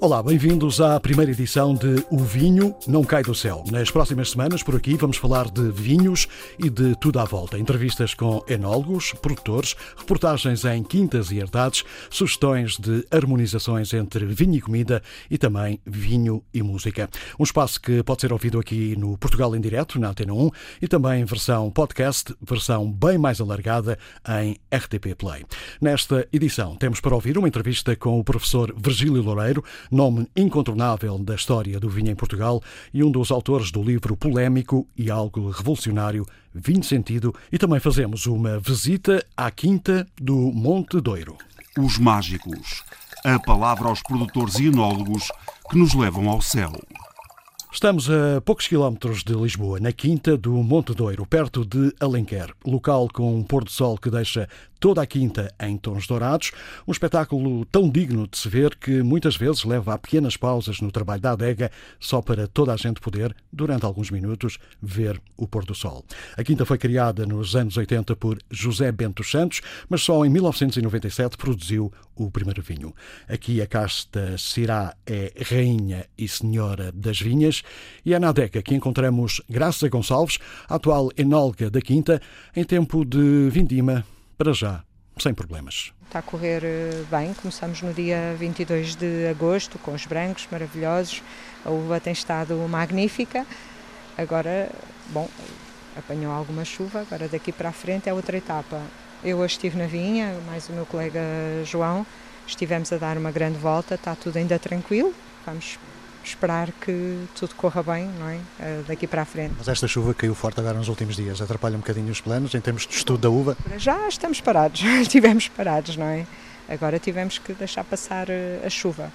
Olá, bem-vindos à primeira edição de O Vinho Não Cai do Céu. Nas próximas semanas, por aqui, vamos falar de vinhos e de tudo à volta. Entrevistas com enólogos, produtores, reportagens em quintas e herdades, sugestões de harmonizações entre vinho e comida e também vinho e música. Um espaço que pode ser ouvido aqui no Portugal em Direto, na Antena 1, e também versão podcast, versão bem mais alargada em RTP Play. Nesta edição, temos para ouvir uma entrevista com o professor Virgílio Loureiro, nome incontornável da história do vinho em Portugal e um dos autores do livro polémico e algo revolucionário Vinho Sentido, e também fazemos uma visita à quinta do Monte Doiro. Os mágicos. A palavra aos produtores e enólogos que nos levam ao céu. Estamos a poucos quilómetros de Lisboa, na Quinta do Monte Doiro, perto de Alenquer, local com um pôr do sol que deixa toda a quinta em tons dourados, um espetáculo tão digno de se ver que muitas vezes leva a pequenas pausas no trabalho da adega só para toda a gente poder, durante alguns minutos, ver o pôr do sol. A quinta foi criada nos anos 80 por José Bento Santos, mas só em 1997 produziu o primeiro vinho. Aqui a casta Cirá é rainha e senhora das vinhas e é na adega que encontramos Graça Gonçalves, atual enóloga da quinta, em tempo de vindima para já, sem problemas. Está a correr eh, bem, começamos no dia 22 de agosto com os brancos maravilhosos, a uva tem estado magnífica. Agora, bom, apanhou alguma chuva, agora daqui para a frente é outra etapa. Eu hoje estive na vinha, mais o meu colega João, estivemos a dar uma grande volta, está tudo ainda tranquilo, vamos esperar que tudo corra bem não é? Eh, daqui para a frente. Mas esta chuva caiu forte agora nos últimos dias, atrapalha um bocadinho os planos em termos de estudo da uva? Já estamos parados, estivemos parados, não é? Agora tivemos que deixar passar eh, a chuva.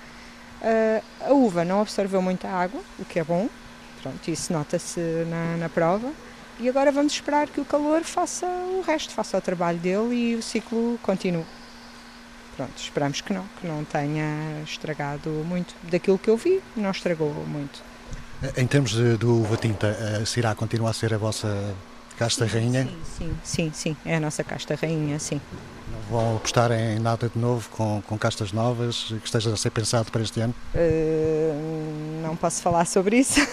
Uh, a uva não absorveu muita água, o que é bom, pronto, isso nota-se na, na prova. E agora vamos esperar que o calor faça o resto, faça o trabalho dele e o ciclo continue pronto, esperamos que não, que não tenha estragado muito. Daquilo que eu vi, não estragou muito. Em termos de, do uva tinta, a Cirá continua a ser a vossa casta rainha? Sim, sim, sim, sim, é a nossa casta rainha, sim. Não vão apostar em nada de novo, com, com castas novas, que esteja a ser pensado para este ano? Uh, não posso falar sobre isso.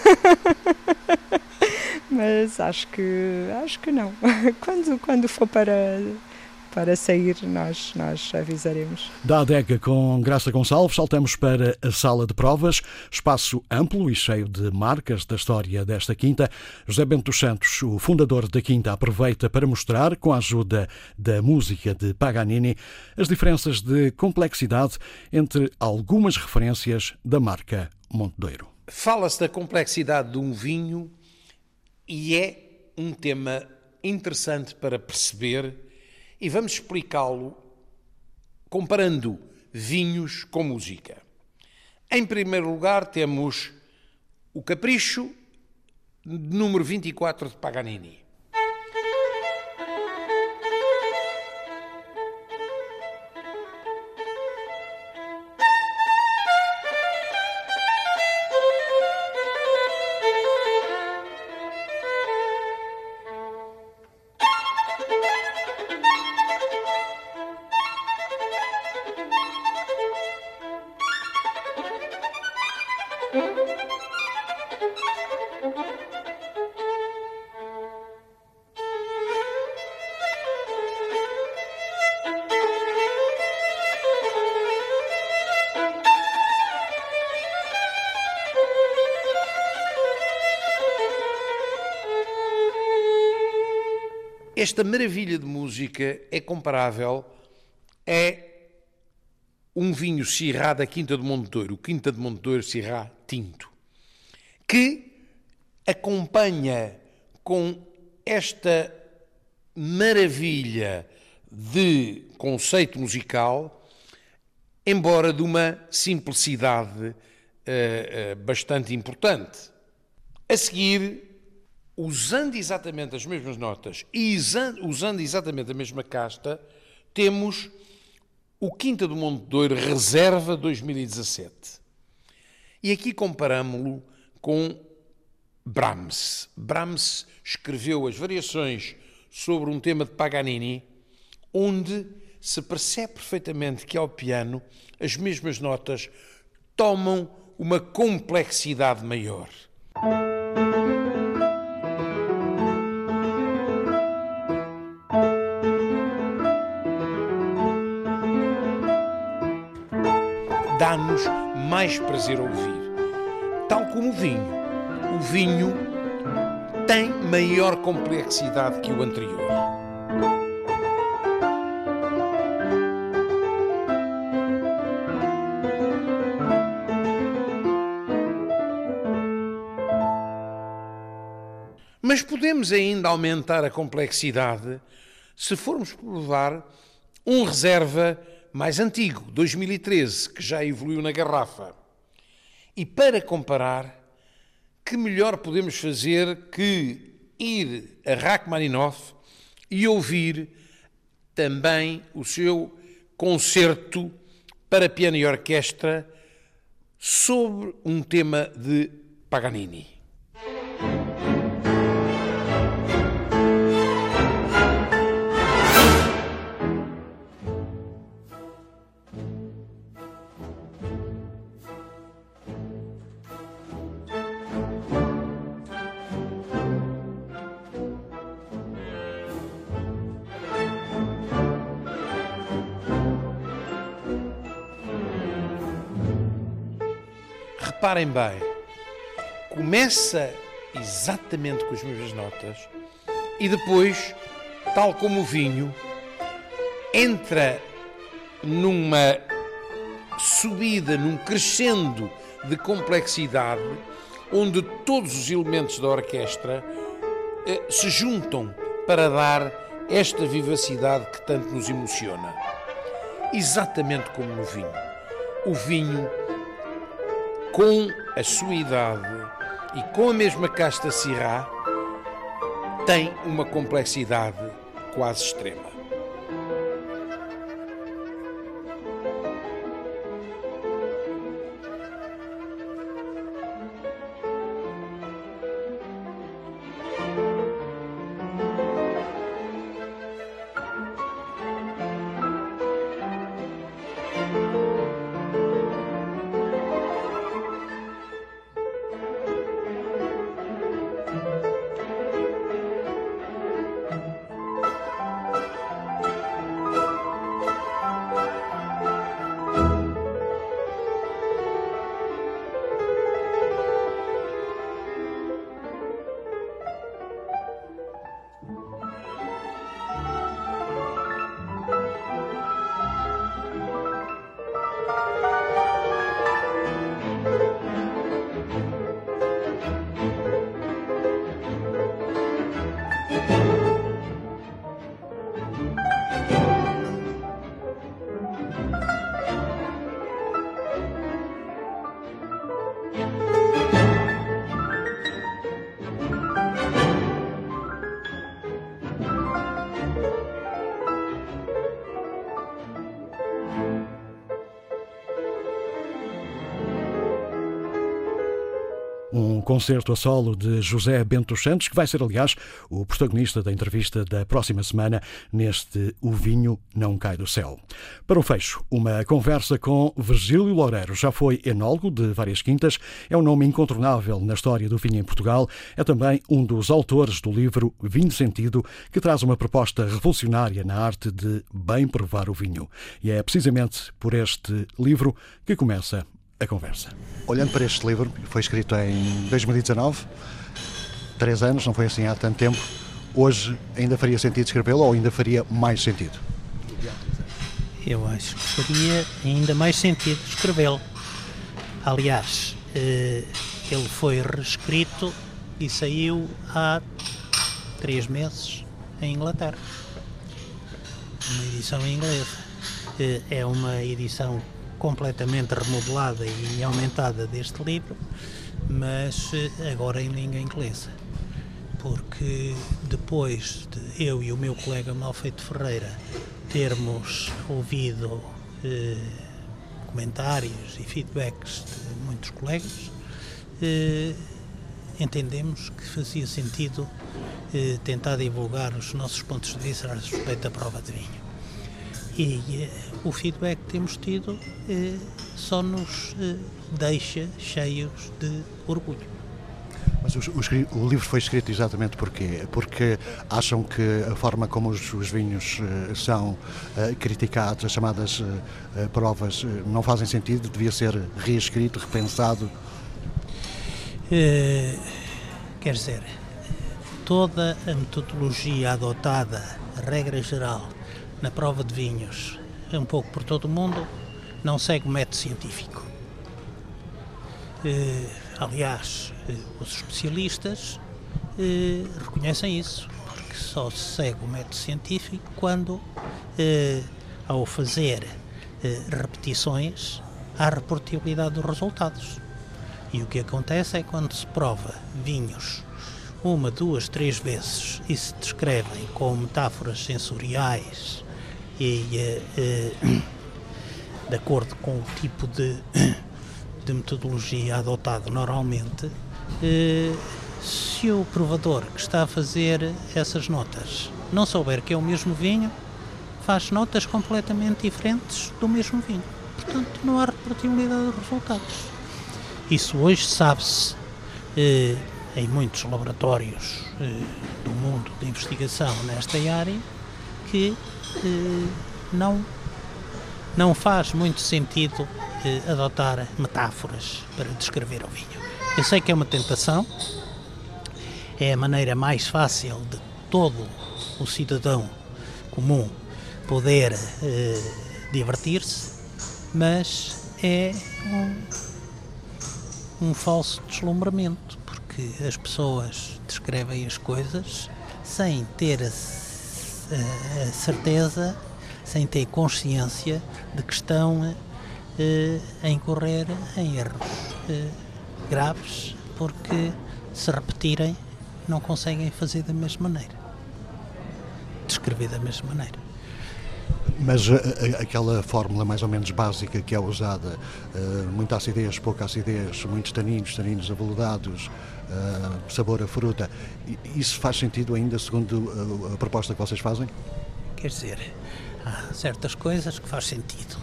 Mas acho que acho que não. Quando, quando for para para sair, nós, nós avisaremos. Da adega com Graça Gonçalves, saltamos para a sala de provas, espaço amplo e cheio de marcas da história desta quinta. José Bento dos Santos, o fundador da quinta, aproveita para mostrar, com a ajuda da música de Paganini, as diferenças de complexidade entre algumas referências da marca Montedouro. Fala-se da complexidade de um vinho e é um tema interessante para perceber e vamos explicá-lo comparando vinhos com música. Em primeiro lugar, temos o Capricho, número 24 de Paganini. Esta maravilha de música é comparável a um vinho Syrah da Quinta de Monteiro, Quinta de Monteiro Syrah Tinto, que acompanha com esta maravilha de conceito musical, embora de uma simplicidade uh, uh, bastante importante. A seguir, usando exatamente as mesmas notas e usando exatamente a mesma casta, temos o Quinta do Monte Douro Reserva 2017. E aqui comparamos-lo com Brahms. Brahms escreveu as variações sobre um tema de Paganini, onde se percebe perfeitamente que ao piano as mesmas notas tomam uma complexidade maior. Dá-nos mais prazer a ouvir. Tal como o vinho. O vinho tem maior complexidade que o anterior. Mas podemos ainda aumentar a complexidade se formos provar um reserva mais antigo, 2013, que já evoluiu na garrafa. E para comparar, que melhor podemos fazer que ir a Rachmaninoff e ouvir também o seu concerto para piano e orquestra sobre um tema de Paganini. Reparem bem, começa exatamente com as mesmas notas e depois, tal como o vinho, entra numa subida, num crescendo de complexidade, onde todos os elementos da orquestra eh, se juntam para dar esta vivacidade que tanto nos emociona. Exatamente como no vinho. O vinho com a sua idade e com a mesma casta Syrah, tem uma complexidade quase extrema. Um concerto a solo de José Bento Santos, que vai ser, aliás, o protagonista da entrevista da próxima semana neste O Vinho Não Cai do Céu. Para o fecho, uma conversa com Virgílio Loureiro. Já foi enólogo de várias quintas, é um nome incontornável na história do vinho em Portugal, é também um dos autores do livro Vinho Sentido, que traz uma proposta revolucionária na arte de bem provar o vinho. E é precisamente por este livro que começa a conversa. Olhando para este livro, foi escrito em 2019, três anos, não foi assim há tanto tempo. Hoje ainda faria sentido escrevê-lo ou ainda faria mais sentido? Eu acho que faria ainda mais sentido escrevê-lo. Aliás, eh, ele foi reescrito e saiu há três meses em Inglaterra. Uma edição em inglesa. Eh, é uma edição completamente remodelada e aumentada deste livro, mas eh, agora em língua inglesa. Porque depois de eu e o meu colega Malfeito Ferreira termos ouvido eh, comentários e feedbacks de muitos colegas, eh, entendemos que fazia sentido eh, tentar divulgar os nossos pontos de vista a respeito da prova de vinho. E o feedback que temos tido só nos deixa cheios de orgulho. Mas o, o, o, livro foi escrito exatamente porquê? Porque acham que a forma como os, os vinhos uh, são uh, criticados, as chamadas uh, provas, não fazem sentido? Devia ser reescrito, repensado? quer dizer, toda a metodologia adotada, a regra geral, na prova de vinhos, um pouco por todo o mundo, não segue o método científico. Aliás, eh, os especialistas eh, reconhecem isso, porque só se segue o método científico quando, eh, ao fazer repetições, há reportabilidade dos resultados. E o que acontece é quando se prova vinhos uma, duas, três vezes e se descrevem com metáforas sensoriais e de acordo com o tipo de de metodologia adotado normalmente, eh, se o provador que está a fazer essas notas não souber que é o mesmo vinho, faz notas completamente diferentes do mesmo vinho. Portanto, não há reprodutibilidade dos resultados. Isso hoje sabe-se eh, em muitos laboratórios eh, do mundo de investigação nesta área que eh, não, não faz muito sentido eh, adotar metáforas para descrever o vinho. Eu sei que é uma tentação, é a maneira mais fácil de todo o cidadão comum poder eh, divertir-se, mas é um, um falso deslumbramento, porque as pessoas descrevem as coisas sem ter a, a, a certeza, sem ter consciência de que estão eh, a incorrer em erros eh, graves, porque se repetirem não conseguem fazer da mesma maneira, descrever da mesma maneira. Mas a, eh, a, aquela fórmula mais ou menos básica que é usada, uh, muita acidez, pouca acidez, muitos taninos, taninos aveludados, uh, sabor a fruta, isso faz sentido ainda segundo a, a proposta que vocês fazem? Quer dizer, há certas coisas que faz sentido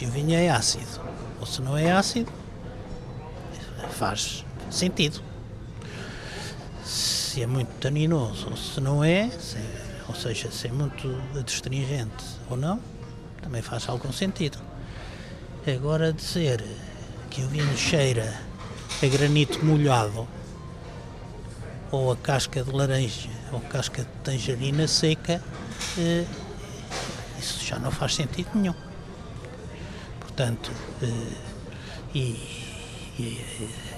se o vinho é ácido ou se não é ácido, faz sentido. Se é muito taninoso ou se não é, se, ou seja, se é muito adstringente ou não, também faz algum sentido. Agora dizer que o vinho cheira a granito molhado ou a casca de laranja ou casca de tangerina seca, eh, isso já não faz sentido nenhum. Portanto, eh, e, e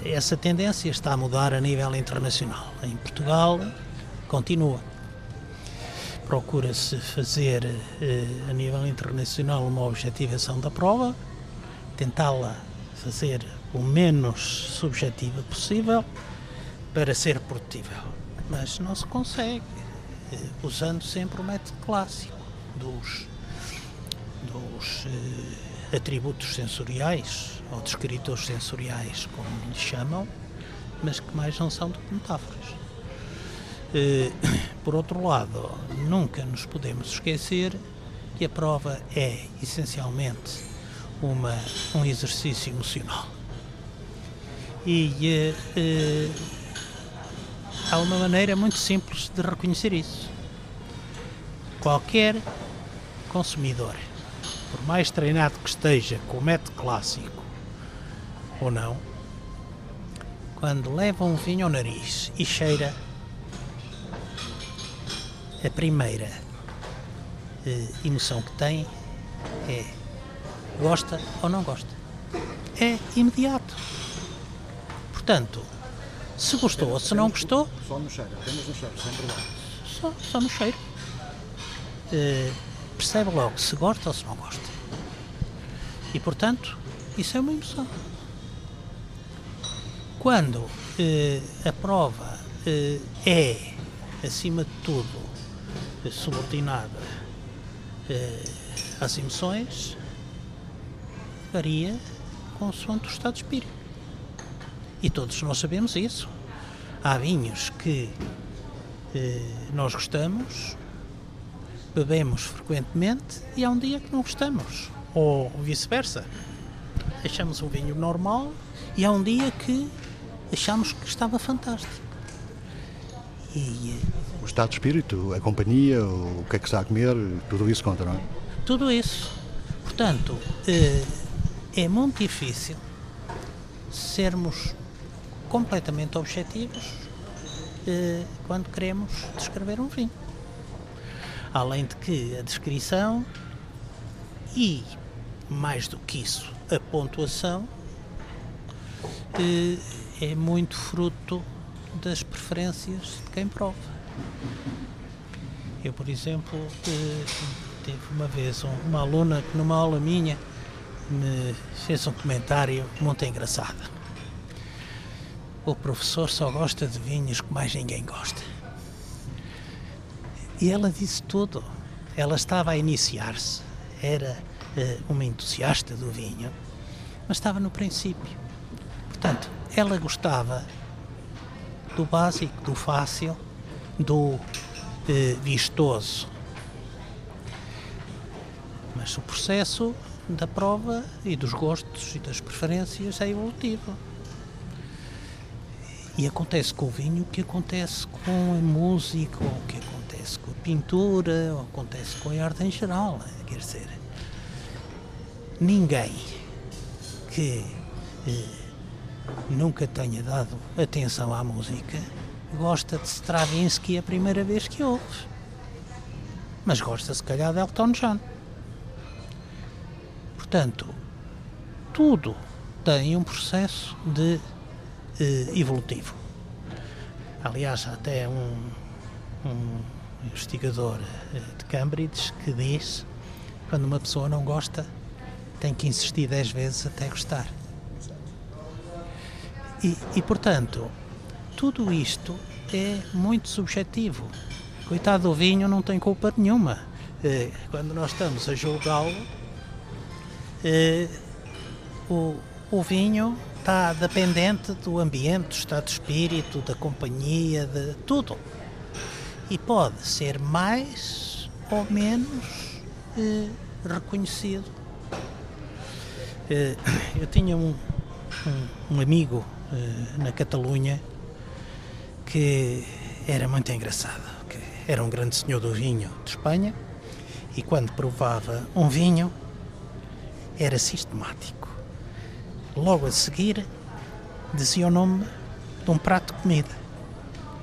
essa tendência está a mudar a nível internacional. Em Portugal, continua. Procura-se fazer eh, a nível internacional uma objetivação da prova, tentá-la fazer o menos subjetiva possível para ser produtível. Mas não se consegue, eh, usando sempre o método clássico dos, dos atributos sensoriais, ou descritores sensoriais, como lhe chamam, mas que mais não são do que metáforas. Eh, por outro lado, nunca nos podemos esquecer que a prova é essencialmente uma, um exercício emocional. E eh, eh, há uma maneira muito simples de reconhecer isso. Qualquer consumidor por mais treinado que esteja com o método clássico ou não, quando leva um vinho ao nariz e cheira, a primeira eh, emoção que tem é gosta ou não gosta. É imediato. Portanto, se gostou ou se não gostou. Só no cheiro, apenas no cheiro, sem provar. Só, só no cheiro. Uh, percebe logo se gosta ou se não gosta. E, portanto, isso é uma emoção. Quando eh, a prova eh, é, acima de tudo, subordinada às emoções, varia consoante o estado de espírito. E todos nós sabemos isso. Há vinhos que eh, nós gostamos bebemos frequentemente e há um dia que não gostamos, ou vice-versa. Achamos um vinho normal e há um dia que achamos que estava fantástico. E, o estado de espírito, a companhia, o que é que está a comer, tudo isso conta, não é? Tudo isso. Portanto, eh, é muito difícil sermos completamente objetivos eh, quando queremos descrever um vinho. Além de que a descrição e, mais do que isso, a pontuação eh, é muito fruto das preferências de quem prova. Eu, por exemplo, eh, tive uma vez uma aluna que numa aula minha me fez um comentário muito engraçado. O professor só gosta de vinhos que mais ninguém gosta. E ela disse tudo. Ela estava a iniciar-se, era uh, uma entusiasta do vinho, mas estava no princípio. Portanto, ela gostava do básico, do fácil, do eh, vistoso. Mas o processo da prova e dos gostos e das preferências é evolutivo. E acontece com o vinho o que acontece com a música, ou o que acontece com a pintura, ou acontece com a arte em geral. Quer dizer, ninguém que eh, nunca tenha dado atenção à música, gosta de Stravinsky a primeira vez que ouve. Mas gosta, se calhar, de Elton John. Portanto, tudo tem um processo de evolutivo. Aliás, há até um, um investigador eh, de Cambridge que diz quando uma pessoa não gosta, tem que insistir dez vezes até gostar. E, e, portanto, tudo isto é muito subjetivo. Coitado do vinho não tem culpa nenhuma. Eh, quando nós estamos a julgá-lo, eh, o, o vinho está dependente do ambiente, do estado de espírito, da companhia, de tudo. E pode ser mais ou menos eh, reconhecido. eu tinha um, um, um amigo eh, na Catalunha que era muito engraçado. Que era um grande senhor do vinho de Espanha e quando provava um vinho era sistemático. Logo a seguir dizia o nome de um prato de comida.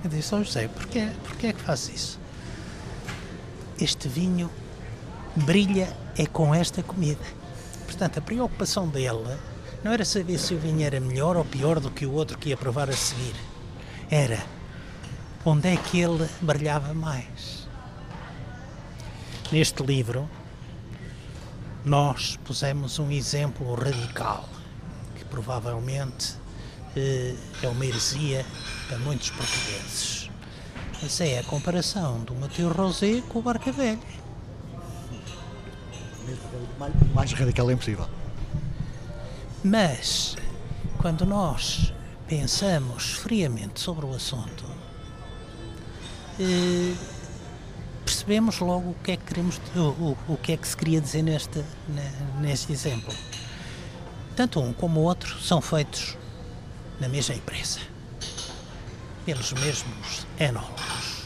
Eu disse ao José, porquê, porquê é que faz isso? Este vinho brilha é com esta comida. Portanto, a preocupação dele não era saber se o vinho era melhor ou pior do que o outro que ia provar a seguir. Era onde é que ele brilhava mais. Neste livro, nós pusemos um exemplo radical, provavelmente eh, é uma heresia para muitos portugueses. Mas é a comparação do Mateus Rosé com o Barca Velha. Mais radical é impossível. Mas, quando nós pensamos friamente sobre o assunto, eh, percebemos logo o que é que queremos, o, o, o, que é que se queria dizer neste, neste exemplo. Tanto um como o outro são feitos na mesma empresa, pelos mesmos enólogos.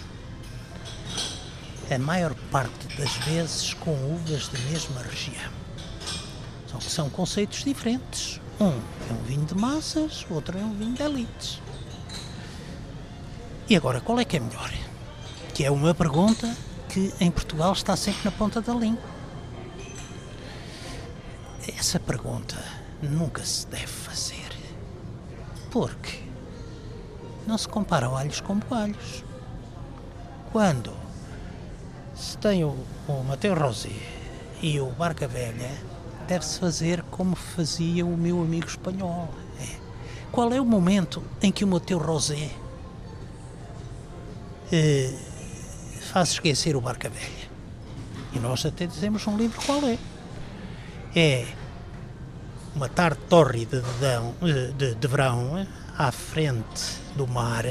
A maior parte das vezes com uvas da mesma região. Só que são conceitos diferentes. Um é um vinho de massas, outro é um vinho de elites. E agora, qual é que é melhor? Que é uma pergunta que em Portugal está sempre na ponta da língua. Essa pergunta nunca se deve fazer. Porque não se comparam alhos com boalhos. Quando se tem o, o Mateus Rosé e o Barca Velha, deve-se fazer como fazia o meu amigo espanhol. É. Qual é o momento em que o Mateu Rosé eh, faz esquecer o Barca Velha? E nós até dizemos um livro qual é. É uma tarde tórrida de, de, de, de verão à frente do mar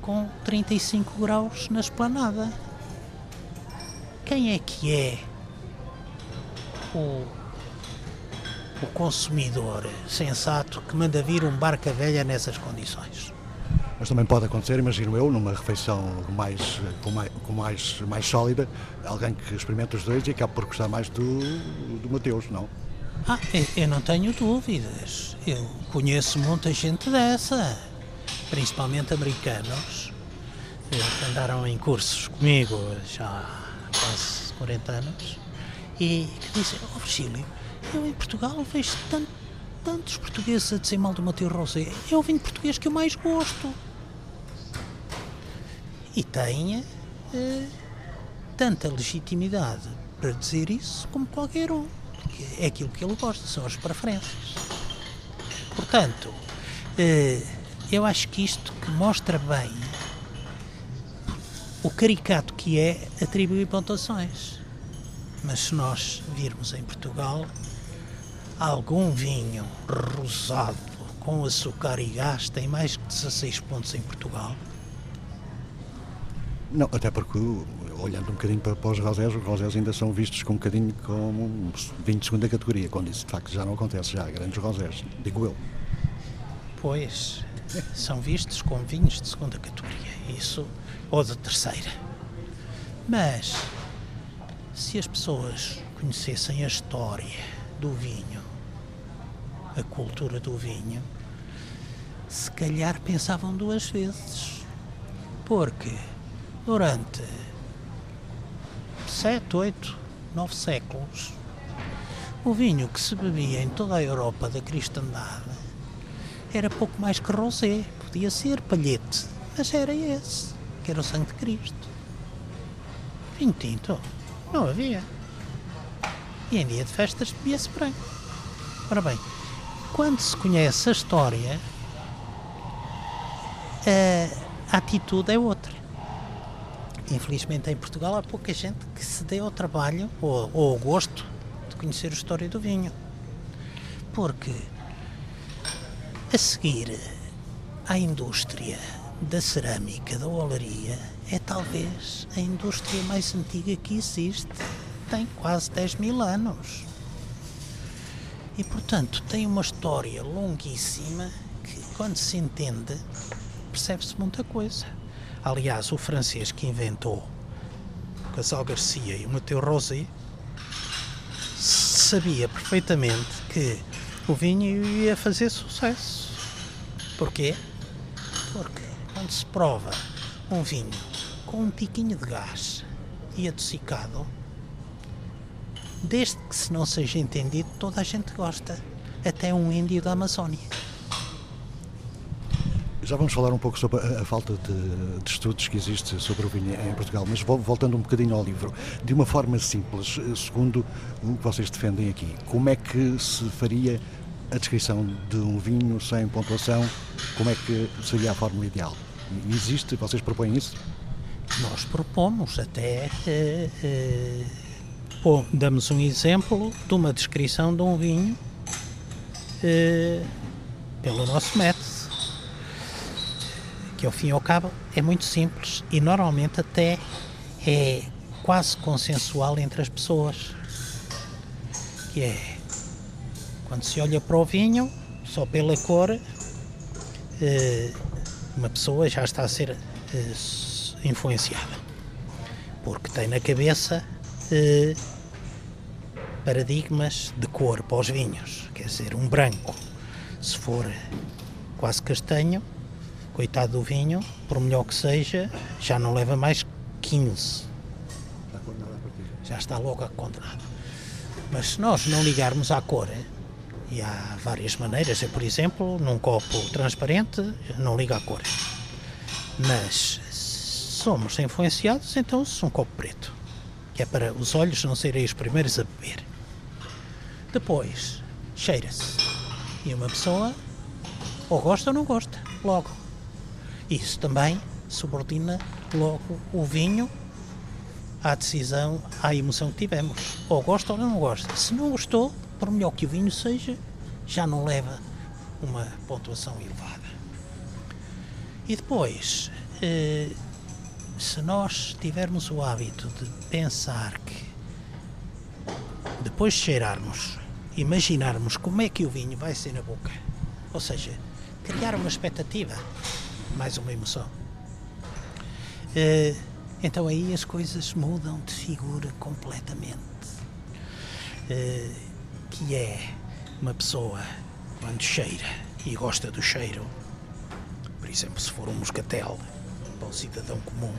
com 35 graus na esplanada. quem é que é o, o consumidor sensato que manda vir um barca velha nessas condições? Mas também pode acontecer, imagino eu, numa refeição mais, com mais, com mais, mais sólida, alguém que experimenta os dois e acaba por gostar mais do, do Mateus, não? Ah, eu, não tenho dúvidas. Eu conheço muita gente dessa, principalmente americanos, eh, andaram em cursos comigo já há quase 40 anos, e que dizem, oh Virgílio, eu em Portugal vejo tanto, tantos portugueses a dizer mal do Mateus Rosé, é o vinho português que eu mais gosto. E tem eh, tanta legitimidade para dizer isso como qualquer um. É aquilo que ele gosta, são as preferências. Portanto, eh, eu acho que isto que mostra bem o caricato que é atribuir pontuações. Mas se nós virmos em Portugal, algum vinho rosado com açúcar e gás tem mais que 16 pontos em Portugal. Não, até porque, olhando um bocadinho para, para os rosés, os rosés ainda são vistos com um bocadinho como vinho de segunda categoria, quando isso de facto já não acontece, já há grandes rosés, digo eu. Pois, são vistos como vinhos de segunda categoria, isso, ou de terceira. Mas, se as pessoas conhecessem a história do vinho, a cultura do vinho, se calhar pensavam duas vezes. Porque durante sete, oito, nove séculos, o vinho que se bebia em toda a Europa da cristandade era pouco mais que rosé, podia ser palhete, mas era esse, que era o sangue de Cristo. Vinho tinto não havia. E em dia de festas bebia-se branco. Ora bem, quando se conhece a história, a atitude é outra. Infelizmente em Portugal há pouca gente que se dê ao trabalho ou, ou ao gosto de conhecer a história do vinho. Porque a seguir à indústria da cerâmica, da olaria, é talvez a indústria mais antiga que existe. Tem quase 10 mil anos. E portanto tem uma história longuíssima que, quando se entende, percebe-se muita coisa. Aliás, o francês que inventou o Casal Garcia e o Mateu Rosé sabia perfeitamente que o vinho ia fazer sucesso. Porquê? Porque quando se prova um vinho com um tiquinho de gás e adocicado, desde que se não seja entendido, toda a gente gosta. Até um índio da Amazónia. Já vamos falar um pouco sobre a, falta de, de, estudos que existe sobre o vinho em Portugal, mas voltando um bocadinho ao livro, de uma forma simples, segundo o que vocês defendem aqui, como é que se faria a descrição de um vinho sem pontuação? Como é que seria a fórmula ideal? Existe? Vocês propõem isso? Nós propomos até. Eh, eh, bom, damos um exemplo de uma descrição de um vinho eh, pelo nosso método que ao fim e ao cabo é muito simples e normalmente até é quase consensual entre as pessoas. Que é quando se olha para o vinho, só pela cor, eh, uma pessoa já está a ser eh, influenciada. Porque tem na cabeça eh, paradigmas de cor para os vinhos. Quer dizer, um branco, se for quase castanho, coitado do vinho, por melhor que seja, já não leva mais 15. Já está logo condenado. Mas se nós não ligarmos à cor, e há várias maneiras, eu, por exemplo, num copo transparente, não liga à cor. Mas somos influenciados, então se um copo preto, que é para os olhos não serem os primeiros a beber. Depois, cheira-se. E uma pessoa ou gosta ou não gosta, logo. Isso também subordina logo o vinho à decisão, à emoção que tivemos. Ou gosta ou não gosta. Se não gostou, por melhor que o vinho seja, já não leva uma pontuação elevada. E depois, eh, se nós tivermos o hábito de pensar que depois de cheirarmos, imaginarmos como é que o vinho vai ser na boca, ou seja, criar uma expectativa, mais uma emoção, eh, então aí as coisas mudam de figura completamente. Eh, que é uma pessoa quando cheira e gosta do cheiro, por exemplo, se for um moscatel para um cidadão comum,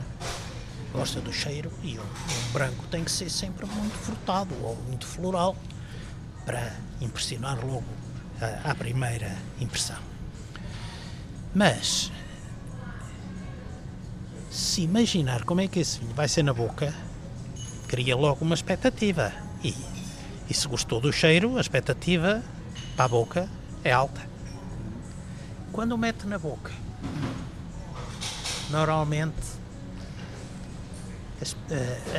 gosta do cheiro e um, um branco tem que ser sempre muito frutado ou muito floral para impressionar logo à primeira impressão. Mas se imaginar como é que esse vinho vai ser na boca, cria logo uma expectativa. E, e se gostou do cheiro, a expectativa para a boca é alta. Quando mete na boca, normalmente a,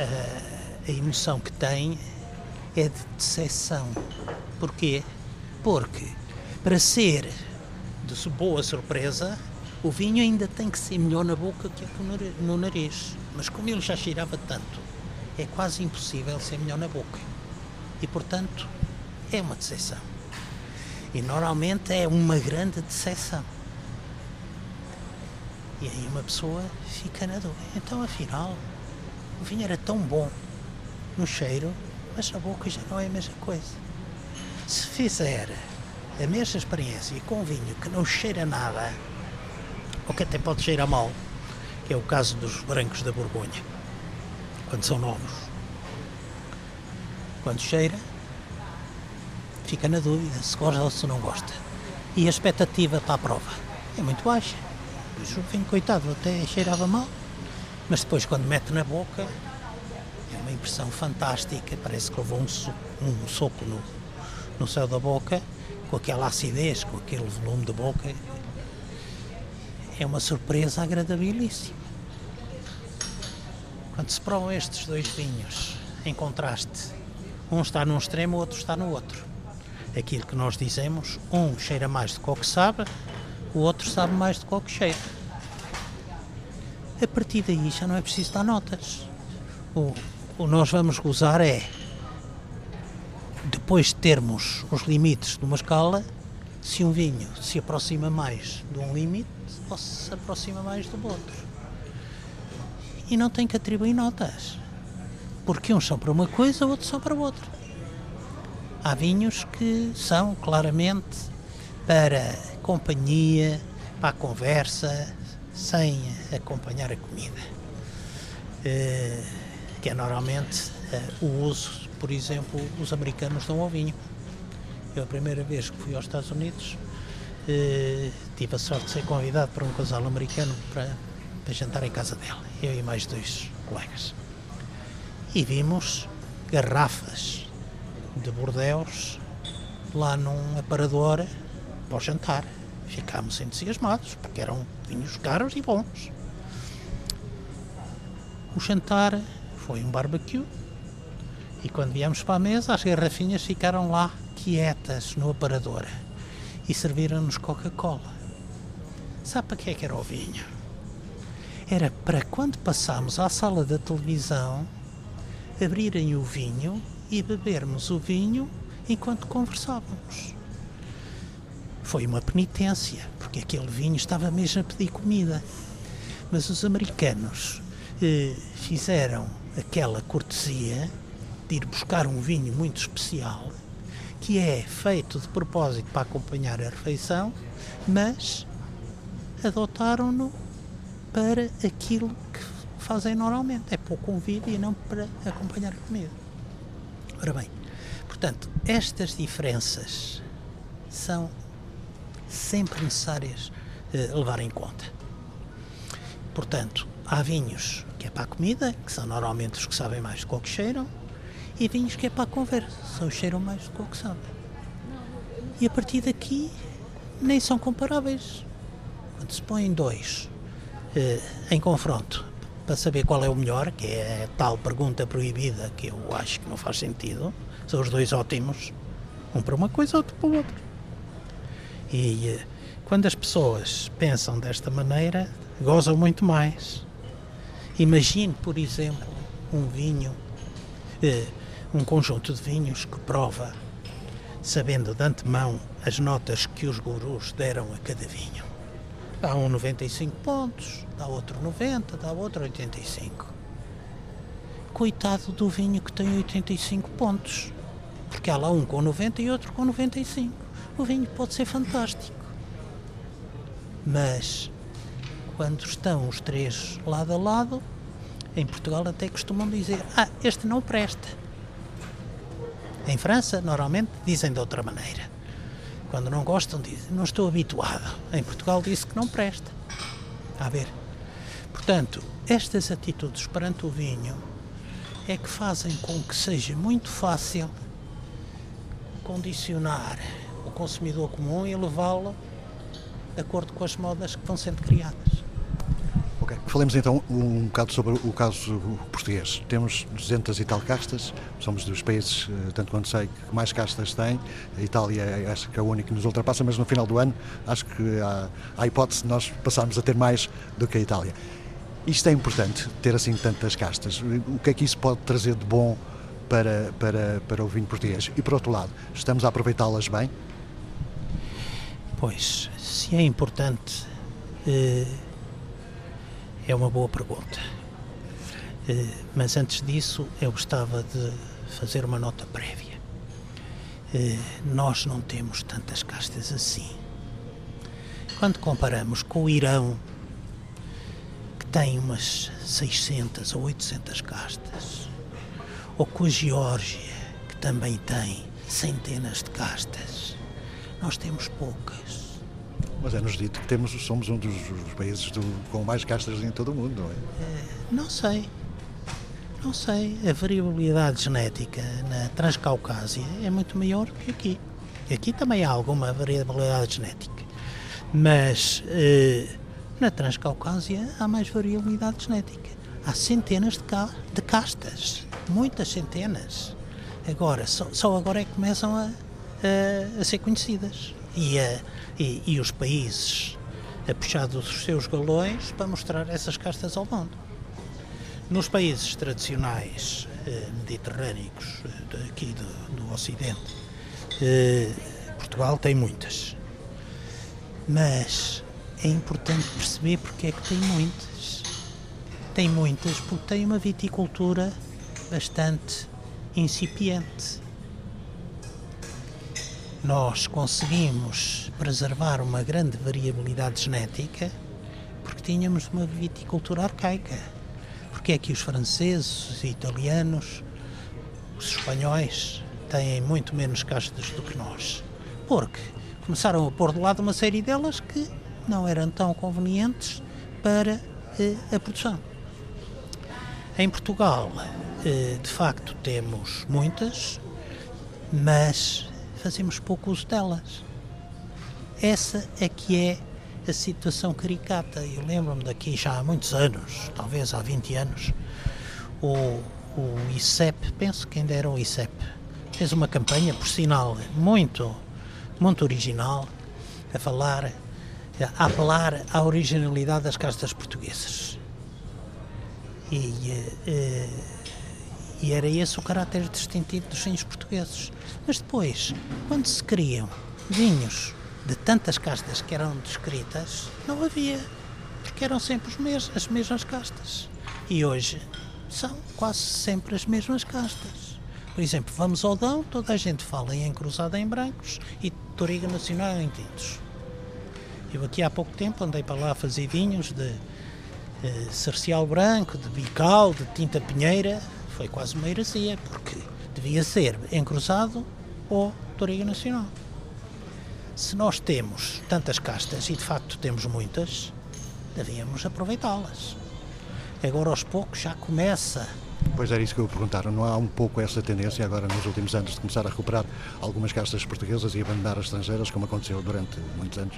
a, a emoção que tem é de decepção. Porquê? Porque para ser de boa surpresa, o vinho ainda tem que ser melhor na boca que no nariz. Mas como ele já cheirava tanto, é quase impossível ser melhor na boca. E portanto, é uma decepção. E normalmente é uma grande decepção. E aí uma pessoa fica na dúvida. Então afinal, o vinho era tão bom no cheiro, mas na boca já não é a mesma coisa. Se fizer a mesma experiência com vinho que não cheira nada, ou que até pode cheirar mal, que é o caso dos brancos da Borgonha, quando são novos. Quando cheira, fica na dúvida se gosta ou se não gosta. E a expectativa para a prova é muito baixa. O vinho, coitado, até cheirava mal, mas depois, quando mete na boca, é uma impressão fantástica. Parece que levou um, so um soco no, no céu da boca, com aquela acidez, com aquele volume de boca. É uma surpresa agradabilíssima. Quando se provam estes dois vinhos em contraste, um está num extremo, o outro está no outro. Aquilo que nós dizemos, um cheira mais do que sabe, o outro sabe mais do que cheira. A partir daí já não é preciso dar notas. O, o nós vamos gozar é, depois de termos os limites de uma escala, se um vinho se aproxima mais de um limite ou se aproxima mais do outro. E não tem que atribuir notas, porque uns são para uma coisa, outros são para outra. Há vinhos que são claramente para companhia, para a conversa, sem acompanhar a comida. Uh, que é normalmente uh, o uso, por exemplo, os americanos dão ao vinho. Eu, a primeira vez que fui aos Estados Unidos, uh, tive a sorte de ser convidado para um casal americano para, para jantar em casa dela, eu e mais dois colegas. E vimos garrafas de Bordeus lá num aparador para o jantar. Ficámos entusiasmados, porque eram vinhos caros e bons. O jantar foi um barbecue e quando viemos para a mesa as garrafinhas ficaram lá quietas no aparador e serviram-nos Coca-Cola. Sabe para que é que era o vinho? Era para quando passámos à sala da televisão abrirem o vinho e bebermos o vinho enquanto conversávamos. Foi uma penitência, porque aquele vinho estava mesmo a pedir comida. Mas os americanos eh, fizeram aquela cortesia de ir buscar um vinho muito especial, que é feito de propósito para acompanhar a refeição, mas adotaram-no para aquilo que fazem normalmente, é para o convívio e não para acompanhar a comida. Ora bem, portanto, estas diferenças são sempre necessárias uh, levar em conta. Portanto, há vinhos que é para a comida, que são normalmente os que sabem mais do que cheiram, e vinhos que é para a conversa, que cheiram mais do que sabem. E a partir daqui nem são comparáveis. Quando se põem dois uh, em confronto para saber qual é o melhor, que é a tal pergunta proibida que eu acho que não faz sentido, são os dois ótimos, um para uma coisa, outro para o outro. E eh, quando as pessoas pensam desta maneira, gozam muito mais. Imagine, por exemplo, um vinho, eh, um conjunto de vinhos que prova, sabendo de antemão as notas que os gurus deram a cada vinho. Dá um 95 pontos, dá outro 90, dá outro 85. Coitado do vinho que tem 85 pontos, porque há lá um com 90 e outro com 95. O vinho pode ser fantástico. Mas quando estão os três lado a lado, em Portugal até costumam dizer: Ah, este não presta. Em França, normalmente dizem de outra maneira. Quando não gostam, dizem: Não estou habituado. Em Portugal, disse que não presta. A ver. Portanto, estas atitudes perante o vinho é que fazem com que seja muito fácil condicionar o consumidor comum e levá-lo de acordo com as modas que vão sendo criadas. Falemos então um bocado sobre o caso português. Temos 200 e tal castas, somos dos países, eh, tanto quanto sei, que mais castas têm. A Itália é, acho que é o único que nos ultrapassa, mas no final do ano acho que há, há hipótese de nós passarmos a ter mais do que a Itália. Isto é importante, ter assim tantas castas. O que é que isso pode trazer de bom para, para, para o vinho português? E por outro lado, estamos a aproveitá-las bem? Pois, se é importante, eh, é uma boa pergunta. Eh, mas antes disso, eu gostava de fazer uma nota prévia. Eh, nós não temos tantas castas assim. Quando comparamos com o Irão, que tem umas 600 ou 800 castas, ou com a Geórgia, que também tem centenas de castas, nós temos poucas. Mas é-nos dito que temos, somos um dos, países do, com mais castas em todo o mundo, não é? Não sei. Não sei. A variabilidade genética na Transcaucásia é muito maior que aqui. Aqui também há alguma variabilidade genética. Mas eh, na Transcaucásia há mais variabilidade genética. Há centenas de, ca de castas. Muitas centenas. Agora, só, só agora é que começam a, a, a ser conhecidas. E, a, e, e os países a puxar dos seus galões para mostrar essas castas ao mundo. Nos países tradicionais eh, mediterrâneos eh, aqui do, do Ocidente, eh, Portugal tem muitas. Mas é importante perceber porque é que tem muitas. Tem muitas porque tem uma viticultura bastante incipiente. Nós conseguimos preservar uma grande variabilidade genética porque tínhamos uma viticultura arcaica. Porque é que os franceses, os italianos, os espanhóis têm muito menos castas do que nós? Porque começaram a pôr de lado uma série delas que não eram tão convenientes para eh, a produção. Em Portugal, eh, de facto, temos muitas, mas fazemos pouco uso delas. Essa é que é a situação caricata. Eu lembro-me daqui já há muitos anos, talvez há 20 anos, o, o ICEP, penso que ainda era o ICEP, fez uma campanha, por sinal, muito, muito original, a falar, a apelar à originalidade das castas portuguesas. E, eh, e era esse o caráter distintivo dos vinhos portugueses. Mas depois, quando se criam vinhos de tantas castas que eram descritas, não havia, porque eram sempre mes as mesmas castas. E hoje são quase sempre as mesmas castas. Por exemplo, vamos ao Dão, toda a gente fala em cruzada em brancos e Toriga Nacional em tintos. Eu aqui há pouco tempo andei para lá a fazer vinhos de, de cercial branco, de bical, de tinta pinheira. Foi quase uma heresia, porque devia ser encruzado ou Toriga Nacional. Se nós temos tantas castas, e de facto temos muitas, devíamos aproveitá-las. Agora aos poucos já começa Pois era isso que eu ia perguntar. Não há um pouco essa tendência agora nos últimos anos de começar a recuperar algumas castas portuguesas e abandonar as estrangeiras, como aconteceu durante muitos anos?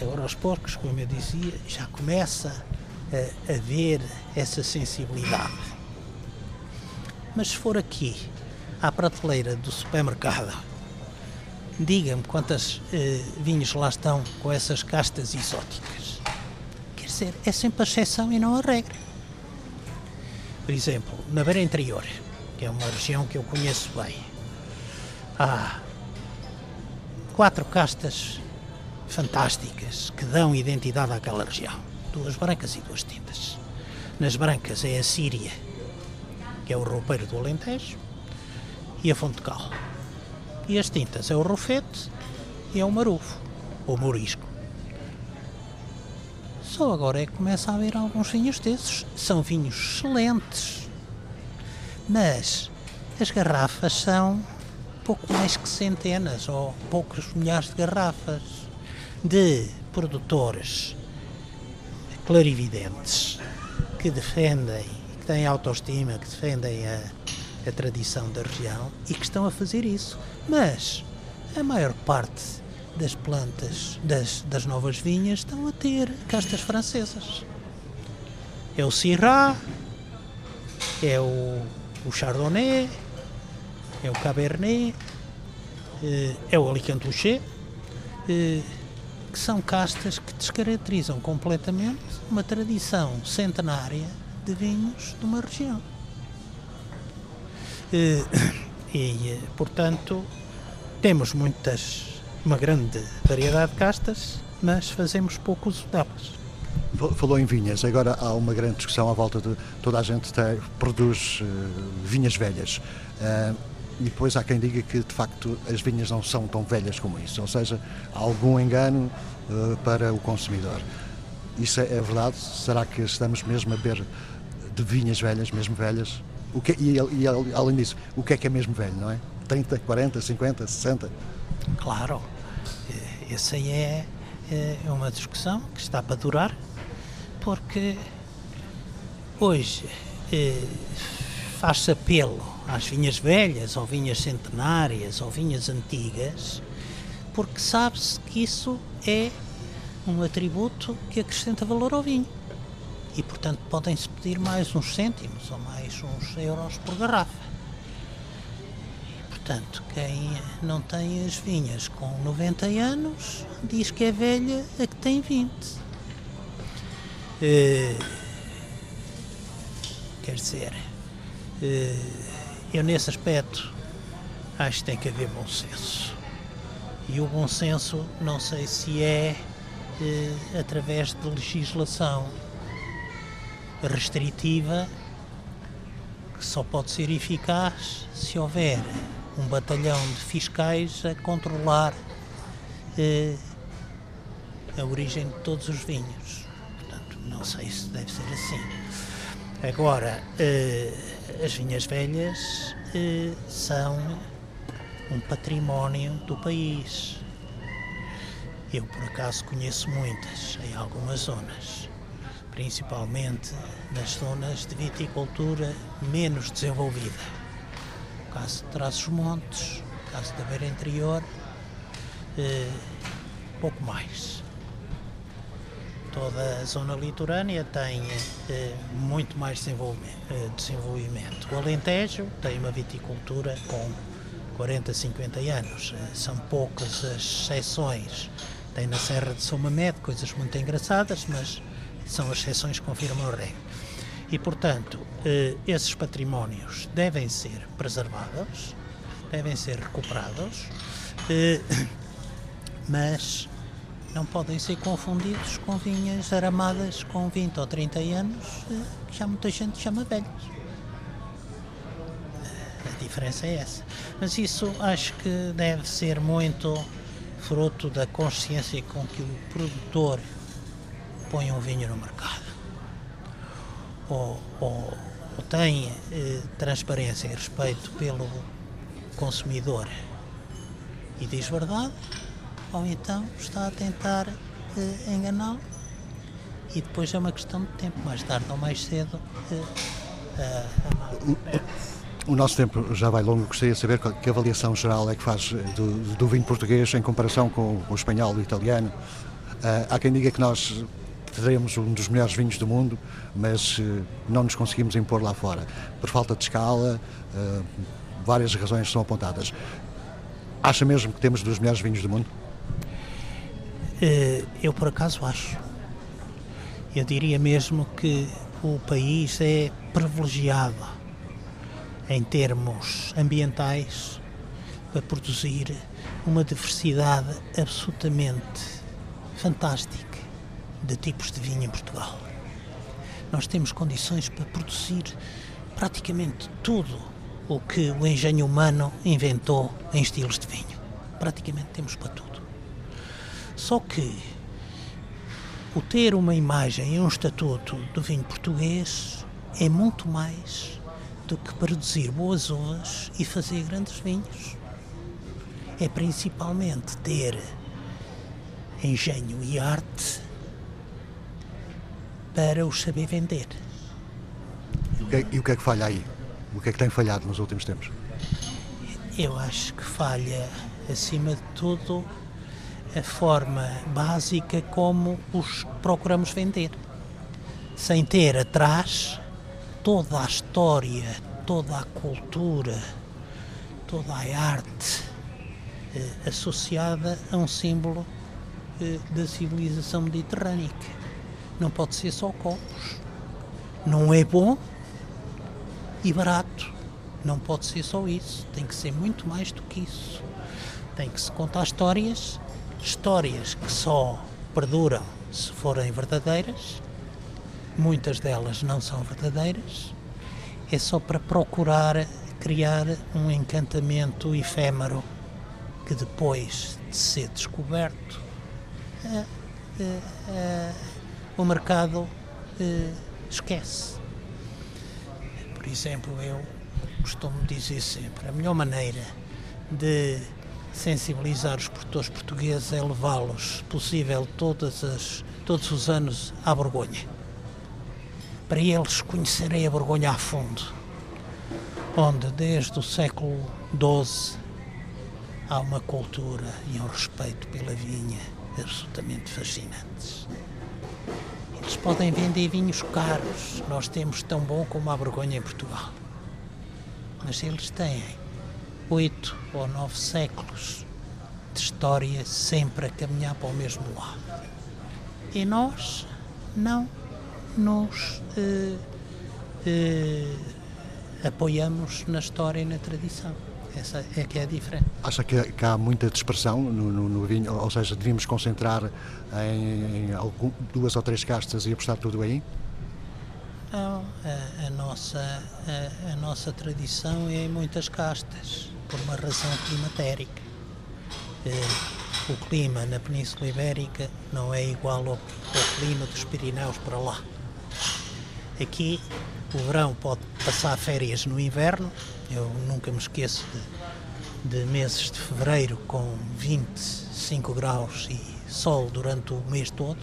Agora aos poucos, como eu dizia, já começa a haver essa sensibilidade. Mas se for aqui, à prateleira do supermercado, diga-me quantas eh, vinhos lá estão com essas castas exóticas. Quer dizer, é sempre a exceção e não a regra. Por exemplo, na Beira Interior, que é uma região que eu conheço bem, há quatro castas fantásticas que dão identidade àquela região. Duas brancas e duas tintas. Nas brancas é a Síria, que é o roupeiro do Alentejo, e a Fonte Cal. E as tintas é o Rufete e é o Marufo, ou Morisco. Só agora é que começa a haver alguns vinhos desses. São vinhos excelentes. Mas as garrafas são pouco mais que centenas ou poucos milhares de garrafas de produtores clarividentes que defendem, que têm autoestima, que defendem a, a tradição da região e que estão a fazer isso. Mas a maior parte das plantas das, das novas vinhas estão a ter castas francesas. É o Syrah, é o, o Chardonnay, é o Cabernet, eh, é o Alicante Loucher, eh, que são castas que descaracterizam completamente uma tradição centenária de vinhos de uma região. Eh, e, portanto, temos muitas, uma grande variedade de castas, mas fazemos pouco uso delas. Falou em vinhas, agora há uma grande discussão à volta de toda a gente tem, produz uh, vinhas velhas. Uh, e depois há quem diga que de facto as vinhas não são tão velhas como isso, ou seja, há algum engano uh, para o consumidor. Isso é, é, verdade? Será que estamos mesmo a beber de vinhas velhas, mesmo velhas? O que, e, e além disso, o que é que é mesmo velho, não é? 30, 40, 50, 60? Claro, essa aí é, é uma discussão que está para durar, porque hoje eh, faz-se apelo às vinhas velhas, ou vinhas centenárias, ou vinhas antigas, porque sabe-se que isso é um atributo que acrescenta valor ao vinho. E, portanto, podem-se pedir mais uns cêntimos ou mais uns euros por garrafa. Portanto, quem não tem as vinhas com 90 anos diz que é velha a que tem 20. Eh, quer dizer, eh, eu nesse aspecto acho que tem que haver bom senso. E o bom senso não sei se é eh, através de legislação restritiva que só pode ser eficaz se houver um batalhão de fiscais a controlar eh, a origem de todos os vinhos. Portanto, não sei se deve ser assim. Agora, eh, as vinhas velhas eh, são um património do país. Eu, por acaso, conheço muitas em algumas zonas, principalmente nas zonas de viticultura menos desenvolvida caso de Trás-os-Montes, caso da Beira Interior, eh, pouco mais. Toda a zona litorânea tem eh, muito mais desenvolvimento, eh, desenvolvimento. O Alentejo tem uma viticultura com 40, 50 anos. São poucas as exceções. Tem na Serra de São Mamede coisas muito engraçadas, mas são as exceções que confirmam a regra. E, portanto, eh, esses patrimónios devem ser preservados, devem ser recuperados, eh, mas não podem ser confundidos com vinhas aramadas com 20 ou 30 anos, eh, que já muita gente chama velhas. A diferença é essa. Mas isso acho que deve ser muito fruto da consciência com que o produtor põe um vinho no mercado. Ou, ou, ou tem eh, transparência e respeito pelo consumidor. E diz verdade, ou então está a tentar eh, enganá-lo. E depois é uma questão de tempo, mais tarde ou mais cedo. Eh, o nosso tempo já vai longo, gostaria de saber que avaliação geral é que faz eh, do, do vinho português em comparação com o espanhol e o italiano. Uh, há quem diga que nós teremos um dos melhores vinhos do mundo, mas uh, não nos conseguimos impor lá fora. Por falta de escala, uh, várias razões são apontadas. Acha mesmo que temos dos melhores vinhos do mundo? Uh, eu, por acaso, acho. Eu diria mesmo que o país é privilegiado em termos ambientais para produzir uma diversidade absolutamente fantástica de tipos de vinho em Portugal. Nós temos condições para produzir praticamente tudo o que o engenho humano inventou em estilos de vinho. Praticamente temos para tudo. Só que o ter uma imagem e um estatuto do vinho português é muito mais do que produzir boas uvas e fazer grandes vinhos. É principalmente ter engenho e arte para os saber vender. E o, que é, e o que é que falha aí? O que é que tem falhado nos últimos tempos? Eu acho que falha, acima de tudo, a forma básica como os procuramos vender, sem ter atrás toda a história, toda a cultura, toda a arte eh, associada a um símbolo eh, da civilização mediterrânica. Não pode ser só copos. Não é bom e barato. Não pode ser só isso. Tem que ser muito mais do que isso. Tem que se contar histórias, histórias que só perduram se forem verdadeiras muitas delas não são verdadeiras, é só para procurar criar um encantamento efêmero que depois de ser descoberto uh, uh, uh, o mercado esquece. Por exemplo, eu costumo dizer sempre, a melhor maneira de sensibilizar os produtores portugueses é levá-los, possível, todas as, todos os anos à Borgonha para eles conhecerem a Borgonha a fundo, onde desde o século XII há uma cultura e um respeito pela vinha absolutamente fascinantes. Podem vender vinhos caros, nós temos tão bom como a Borgonha em Portugal. Mas eles têm oito ou nove séculos de história sempre a caminhar para o mesmo lado. E nós não nos eh, eh, apoiamos na história e na tradição. Essa é que é a diferença. Acha que, que há muita dispersão no, no, no, vinho, ou seja, devíamos concentrar em, em algum, duas ou três castas e apostar tudo aí? Não, a, a nossa, a, a, nossa tradição é em muitas castas, por uma razão climatérica. Eh, o clima na Península Ibérica não é igual ao, ao clima dos Pirineus para lá. Aqui o verão pode passar férias no inverno. Eu nunca me esqueço de, de meses de fevereiro com 25 graus e sol durante o mês todo.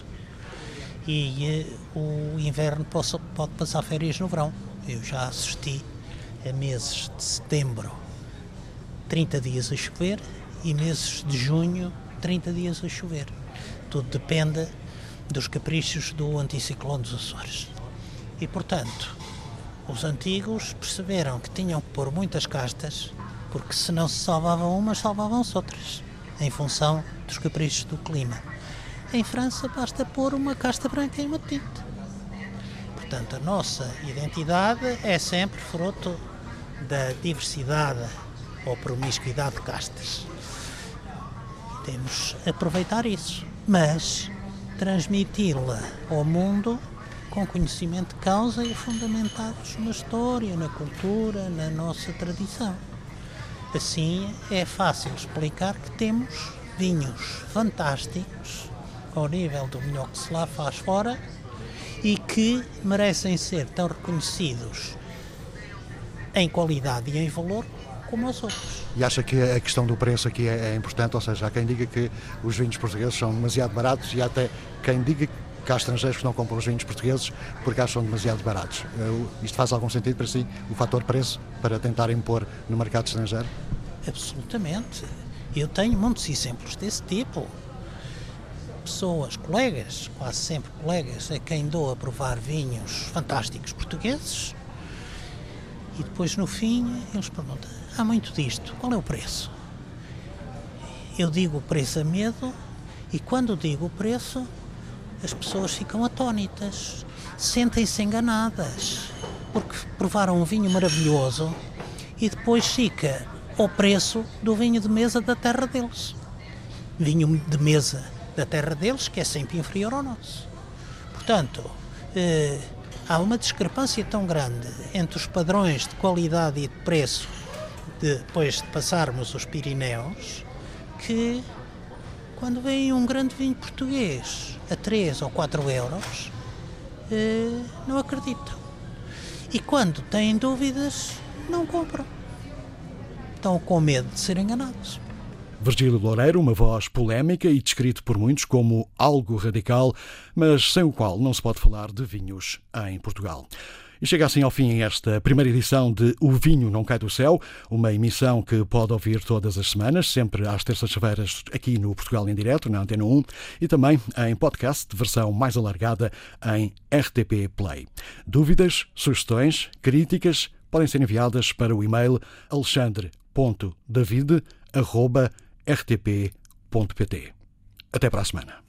E uh, o inverno pode passar férias no verão. Eu já assisti a meses de setembro 30 dias a chover e meses de junho 30 dias a chover. Tudo depende dos caprichos do anticiclone dos Açores. E, portanto, os antigos perceberam que tinham que pôr muitas castas, porque se não se salvavam umas, salvavam-se outras, em função dos caprichos do clima. Em França basta pôr uma casta branca e uma tinta. Portanto, a nossa identidade é sempre fruto da diversidade ou promiscuidade de castas. Temos aproveitar isso, mas transmiti-la ao mundo com conhecimento de causa e fundamentados na história, na cultura, na nossa tradição. Assim é fácil explicar que temos vinhos fantásticos ao nível do melhor que se lá faz fora e que merecem ser tão reconhecidos em qualidade e em valor como os outros. E acha que a questão do preço aqui é, é importante? Ou seja, há quem diga que os vinhos portugueses são demasiado baratos e há até quem diga que há estrangeiros que não compram os vinhos portugueses porque acham demasiado baratos. Isto faz algum sentido para si, o fator preço, para tentar impor no mercado estrangeiro? Absolutamente. Eu tenho muitos exemplos desse tipo. Pessoas, colegas, quase sempre colegas, a quem dou a provar vinhos fantásticos portugueses e depois no fim eles perguntam: há muito disto, qual é o preço? Eu digo o preço a medo e quando digo o preço as pessoas ficam atónitas, sentem-se enganadas. porque provaram um vinho maravilhoso e depois fica ao preço do vinho de mesa da terra deles. Vinho de mesa da terra deles que é sempre inferior ao nosso. Portanto, eh, há uma discrepância tão grande entre os padrões de qualidade e de preço depois de passarmos os Pirineus que quando vem um grande vinho português a 3 ou 4 euros eh, não acreditam. E quando têm dúvidas, não compram. Estão com medo de ser enganados. Virgílio Loureiro, uma voz polémica e descrito por muitos como algo radical, mas sem o qual não se pode falar de vinhos em Portugal. E chega assim ao fim esta primeira edição de O Vinho Não Cai do Céu, uma emissão que pode ouvir todas as semanas, sempre às terças-feiras, aqui no Portugal em Direto, na Antena 1, e também em podcast, de versão mais alargada em RTP Play. Dúvidas, sugestões, críticas podem ser enviadas para o e-mail alexandre.david.rtp.pt. Até para a semana.